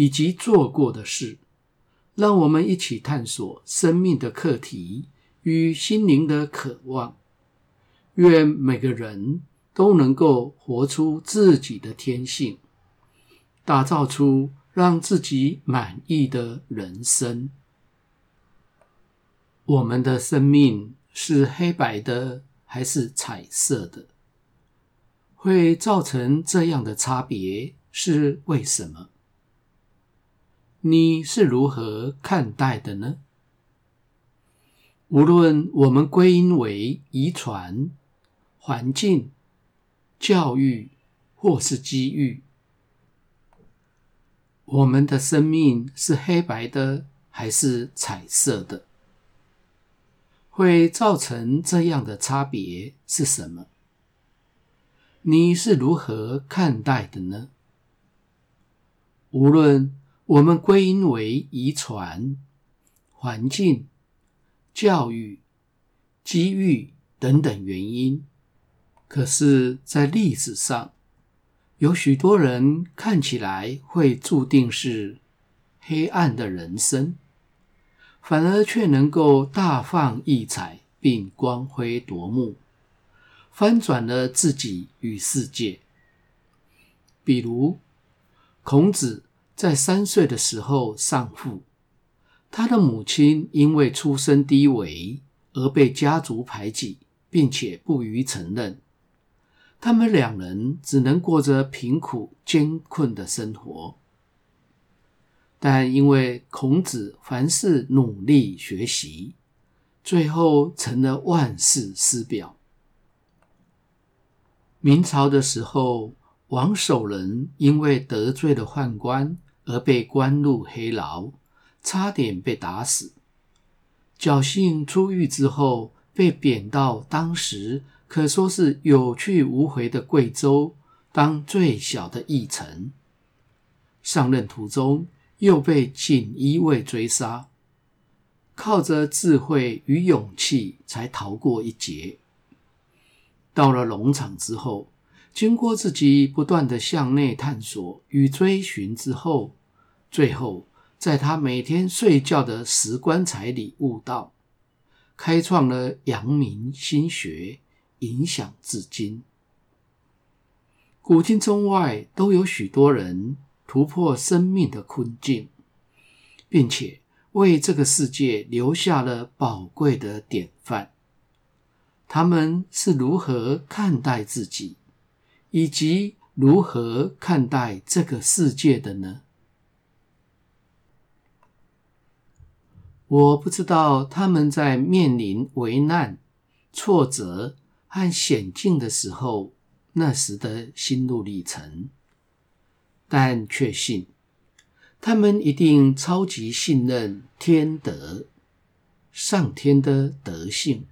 以及做过的事，让我们一起探索生命的课题与心灵的渴望。愿每个人都能够活出自己的天性，打造出让自己满意的人生。我们的生命是黑白的还是彩色的？会造成这样的差别是为什么？你是如何看待的呢？无论我们归因为遗传、环境、教育，或是机遇，我们的生命是黑白的还是彩色的？会造成这样的差别是什么？你是如何看待的呢？无论我们归因为遗传、环境、教育、机遇等等原因。可是，在历史上，有许多人看起来会注定是黑暗的人生，反而却能够大放异彩，并光辉夺目，翻转了自己与世界。比如，孔子在三岁的时候丧父，他的母亲因为出身低微而被家族排挤，并且不予承认。他们两人只能过着贫苦艰困的生活，但因为孔子凡事努力学习，最后成了万世师表。明朝的时候，王守仁因为得罪了宦官而被关入黑牢，差点被打死。侥幸出狱之后，被贬到当时。可说是有去无回的贵州，当最小的驿丞。上任途中又被锦衣卫追杀，靠着智慧与勇气才逃过一劫。到了农场之后，经过自己不断的向内探索与追寻之后，最后在他每天睡觉的石棺材里悟道，开创了阳明心学。影响至今，古今中外都有许多人突破生命的困境，并且为这个世界留下了宝贵的典范。他们是如何看待自己，以及如何看待这个世界的呢？我不知道他们在面临危难、挫折。和险境的时候，那时的心路历程，但确信他们一定超级信任天德、上天的德性。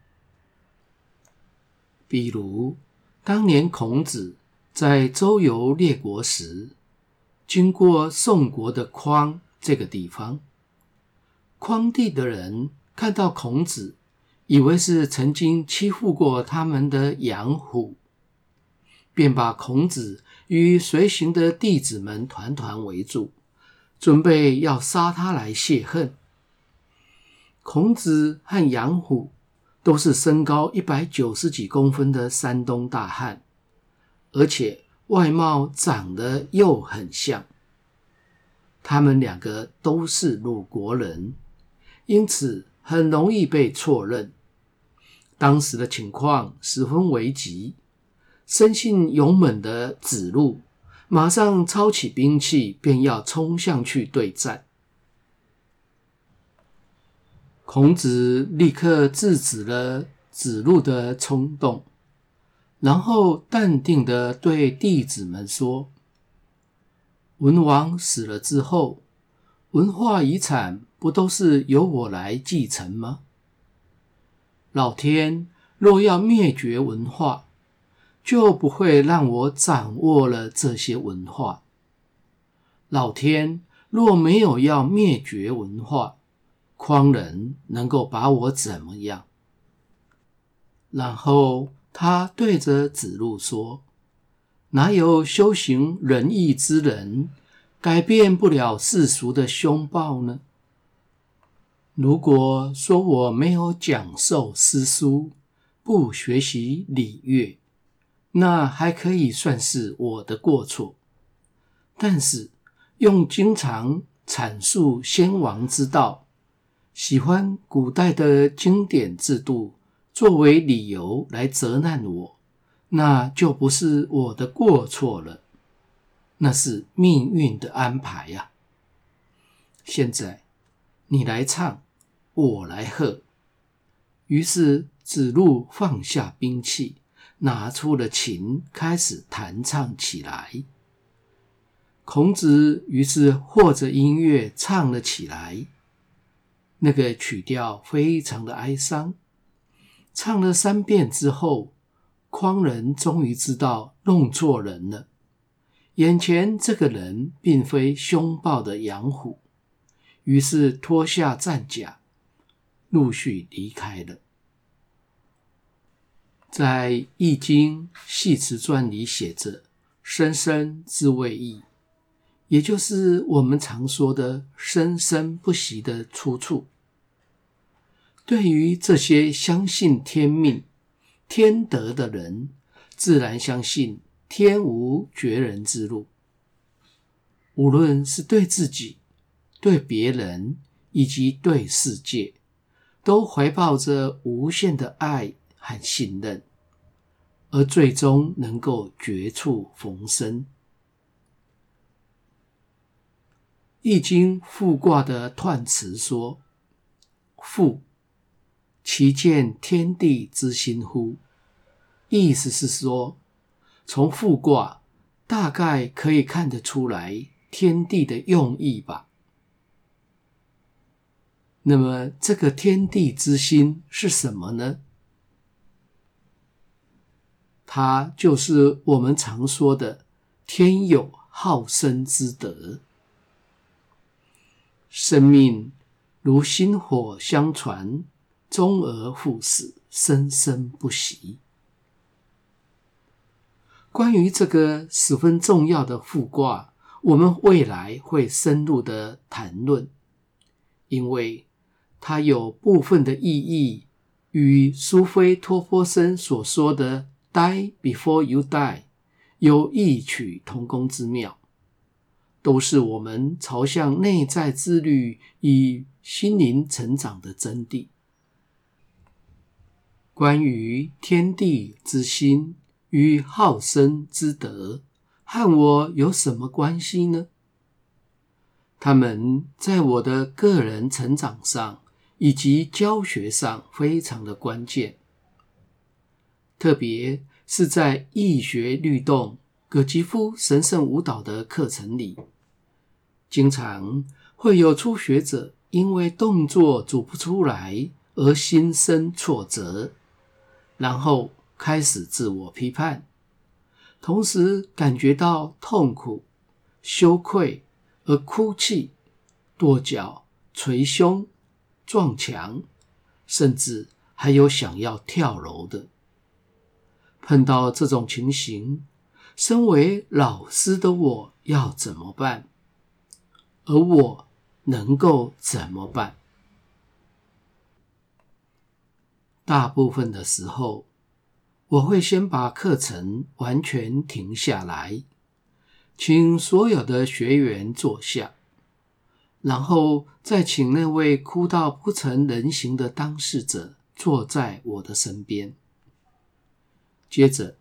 比如，当年孔子在周游列国时，经过宋国的匡这个地方，匡地的人看到孔子。以为是曾经欺负过他们的杨虎，便把孔子与随行的弟子们团团围住，准备要杀他来泄恨。孔子和杨虎都是身高一百九十几公分的山东大汉，而且外貌长得又很像。他们两个都是鲁国人，因此很容易被错认。当时的情况十分危急，生性勇猛的子路马上抄起兵器，便要冲向去对战。孔子立刻制止了子路的冲动，然后淡定地对弟子们说：“文王死了之后，文化遗产不都是由我来继承吗？老天若要灭绝文化，就不会让我掌握了这些文化。老天若没有要灭绝文化，匡人能够把我怎么样？然后他对着子路说：“哪有修行仁义之人，改变不了世俗的凶暴呢？如果说我没有讲授诗书，不学习礼乐，那还可以算是我的过错。但是用经常阐述先王之道，喜欢古代的经典制度作为理由来责难我，那就不是我的过错了，那是命运的安排呀。现在你来唱，我来和。于是子路放下兵器，拿出了琴，开始弹唱起来。孔子于是和着音乐唱了起来。那个曲调非常的哀伤，唱了三遍之后，匡人终于知道弄错人了。眼前这个人并非凶暴的杨虎，于是脱下战甲，陆续离开了。在《易经系辞传》里写着“生生之未易”。也就是我们常说的“生生不息”的出处。对于这些相信天命、天德的人，自然相信天无绝人之路。无论是对自己、对别人以及对世界，都怀抱着无限的爱和信任，而最终能够绝处逢生。易经复卦的彖辞说：“复，其见天地之心乎？”意思是说，从复卦大概可以看得出来天地的用意吧。那么，这个天地之心是什么呢？它就是我们常说的“天有好生之德”。生命如薪火相传，终而复始，生生不息。关于这个十分重要的复卦，我们未来会深入的谈论，因为它有部分的意义与苏菲托波森所说的 “Die before you die” 有异曲同工之妙。都是我们朝向内在自律与心灵成长的真谛。关于天地之心与好生之德，和我有什么关系呢？他们在我的个人成长上以及教学上非常的关键，特别是在易学律动。葛吉夫神圣舞蹈的课程里，经常会有初学者因为动作组不出来而心生挫折，然后开始自我批判，同时感觉到痛苦、羞愧而哭泣、跺脚、捶胸、撞墙，甚至还有想要跳楼的。碰到这种情形，身为老师的我要怎么办？而我能够怎么办？大部分的时候，我会先把课程完全停下来，请所有的学员坐下，然后再请那位哭到不成人形的当事者坐在我的身边，接着。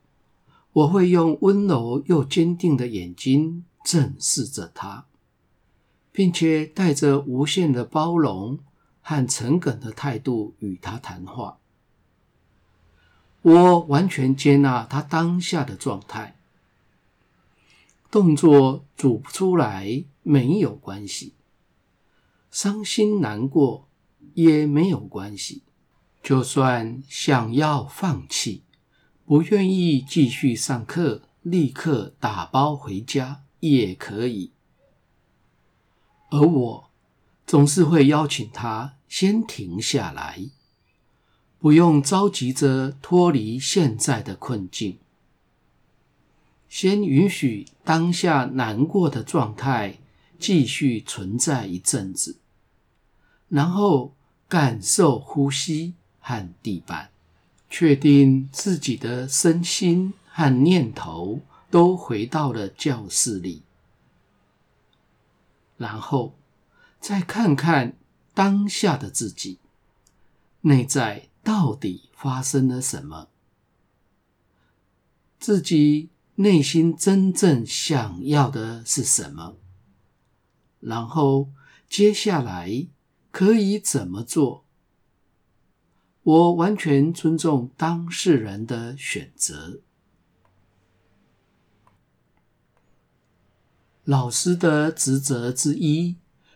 我会用温柔又坚定的眼睛正视着他，并且带着无限的包容和诚恳的态度与他谈话。我完全接纳他当下的状态。动作组不出来没有关系，伤心难过也没有关系。就算想要放弃，不愿意继续上课，立刻打包回家也可以。而我总是会邀请他先停下来，不用着急着脱离现在的困境，先允许当下难过的状态继续存在一阵子，然后感受呼吸和地板，确定自己的身心和念头都回到了教室里。然后再看看当下的自己，内在到底发生了什么？自己内心真正想要的是什么？然后接下来可以怎么做？我完全尊重当事人的选择。老师的职责之一，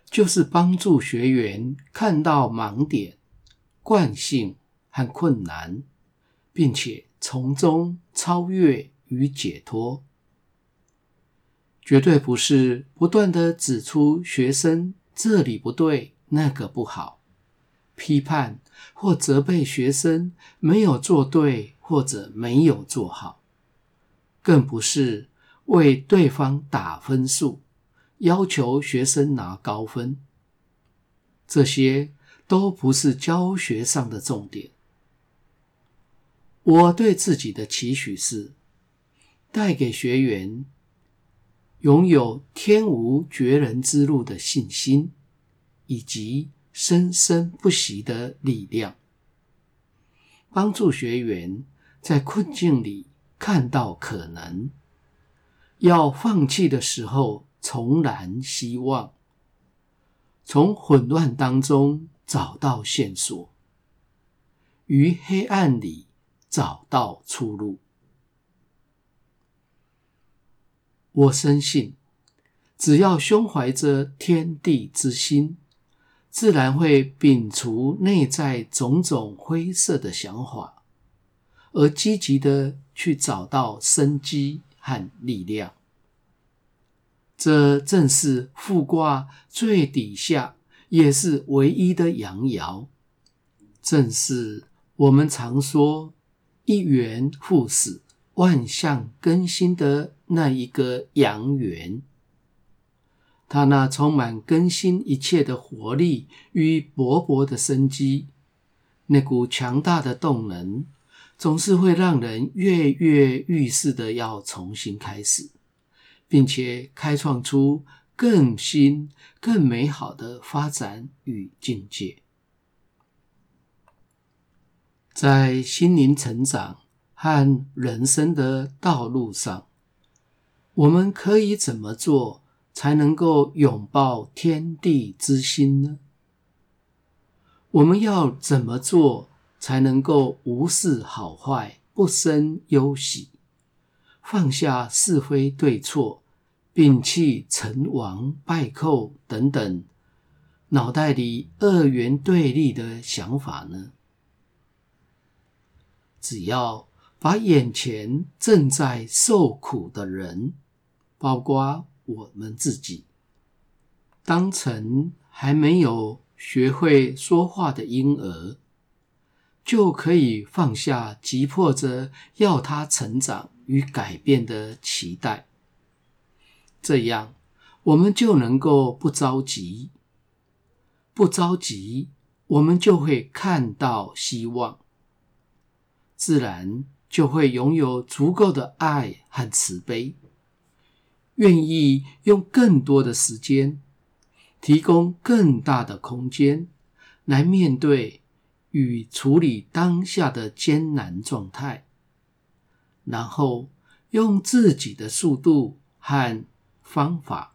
就是帮助学员看到盲点、惯性和困难，并且从中超越与解脱。绝对不是不断的指出学生这里不对、那个不好，批判或责备学生没有做对或者没有做好，更不是。为对方打分数，要求学生拿高分，这些都不是教学上的重点。我对自己的期许是，带给学员拥有天无绝人之路的信心，以及生生不息的力量，帮助学员在困境里看到可能。要放弃的时候，重燃希望；从混乱当中找到线索，于黑暗里找到出路。我深信，只要胸怀着天地之心，自然会摒除内在种种灰色的想法，而积极的去找到生机。和力量，这正是复卦最底下也是唯一的阳爻，正是我们常说“一元复始，万象更新”的那一个阳元。它那充满更新一切的活力与勃勃的生机，那股强大的动能。总是会让人跃跃欲试的要重新开始，并且开创出更新、更美好的发展与境界。在心灵成长和人生的道路上，我们可以怎么做才能够拥抱天地之心呢？我们要怎么做？才能够无视好坏，不生忧喜，放下是非对错，摒弃成王败寇等等脑袋里二元对立的想法呢？只要把眼前正在受苦的人，包括我们自己，当成还没有学会说话的婴儿。就可以放下急迫着要他成长与改变的期待，这样我们就能够不着急，不着急，我们就会看到希望，自然就会拥有足够的爱和慈悲，愿意用更多的时间，提供更大的空间来面对。与处理当下的艰难状态，然后用自己的速度和方法，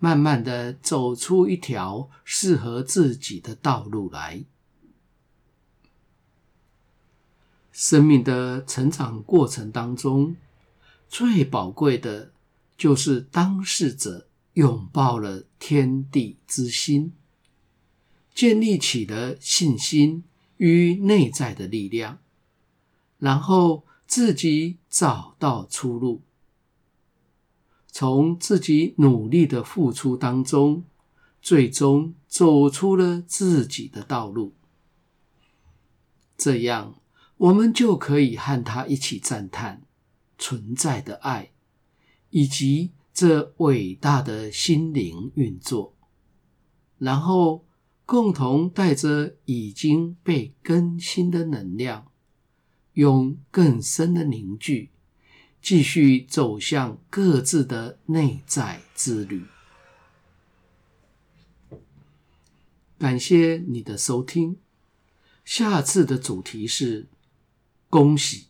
慢慢的走出一条适合自己的道路来。生命的成长过程当中，最宝贵的就是当事者拥抱了天地之心，建立起了信心与内在的力量，然后自己找到出路，从自己努力的付出当中，最终走出了自己的道路。这样，我们就可以和他一起赞叹存在的爱，以及这伟大的心灵运作，然后共同带着已经被更新的能量，用更深的凝聚，继续走向各自的内在之旅。感谢你的收听。下次的主题是：恭喜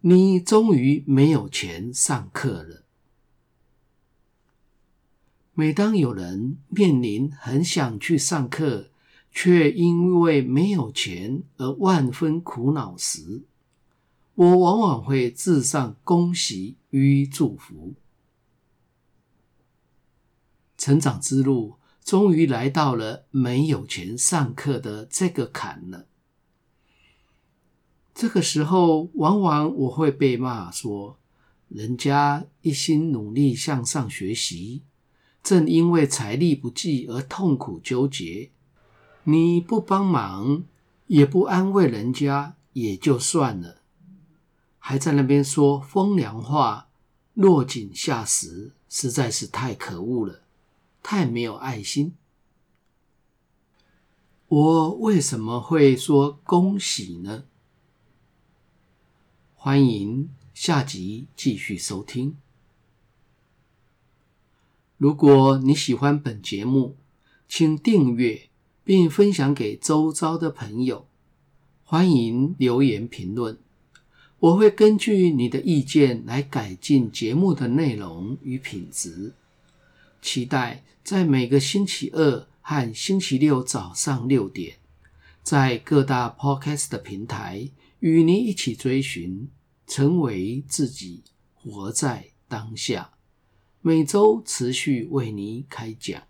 你，终于没有钱上课了。每当有人面临很想去上课，却因为没有钱而万分苦恼时，我往往会致上恭喜与祝福。成长之路终于来到了没有钱上课的这个坎了。这个时候，往往我会被骂说：“人家一心努力向上学习，正因为财力不济而痛苦纠结。你不帮忙，也不安慰人家，也就算了，还在那边说风凉话，落井下石，实在是太可恶了，太没有爱心。”我为什么会说恭喜呢？欢迎下集继续收听。如果你喜欢本节目，请订阅并分享给周遭的朋友。欢迎留言评论，我会根据你的意见来改进节目的内容与品质。期待在每个星期二和星期六早上六点，在各大 Podcast 的平台。与你一起追寻，成为自己，活在当下。每周持续为您开讲。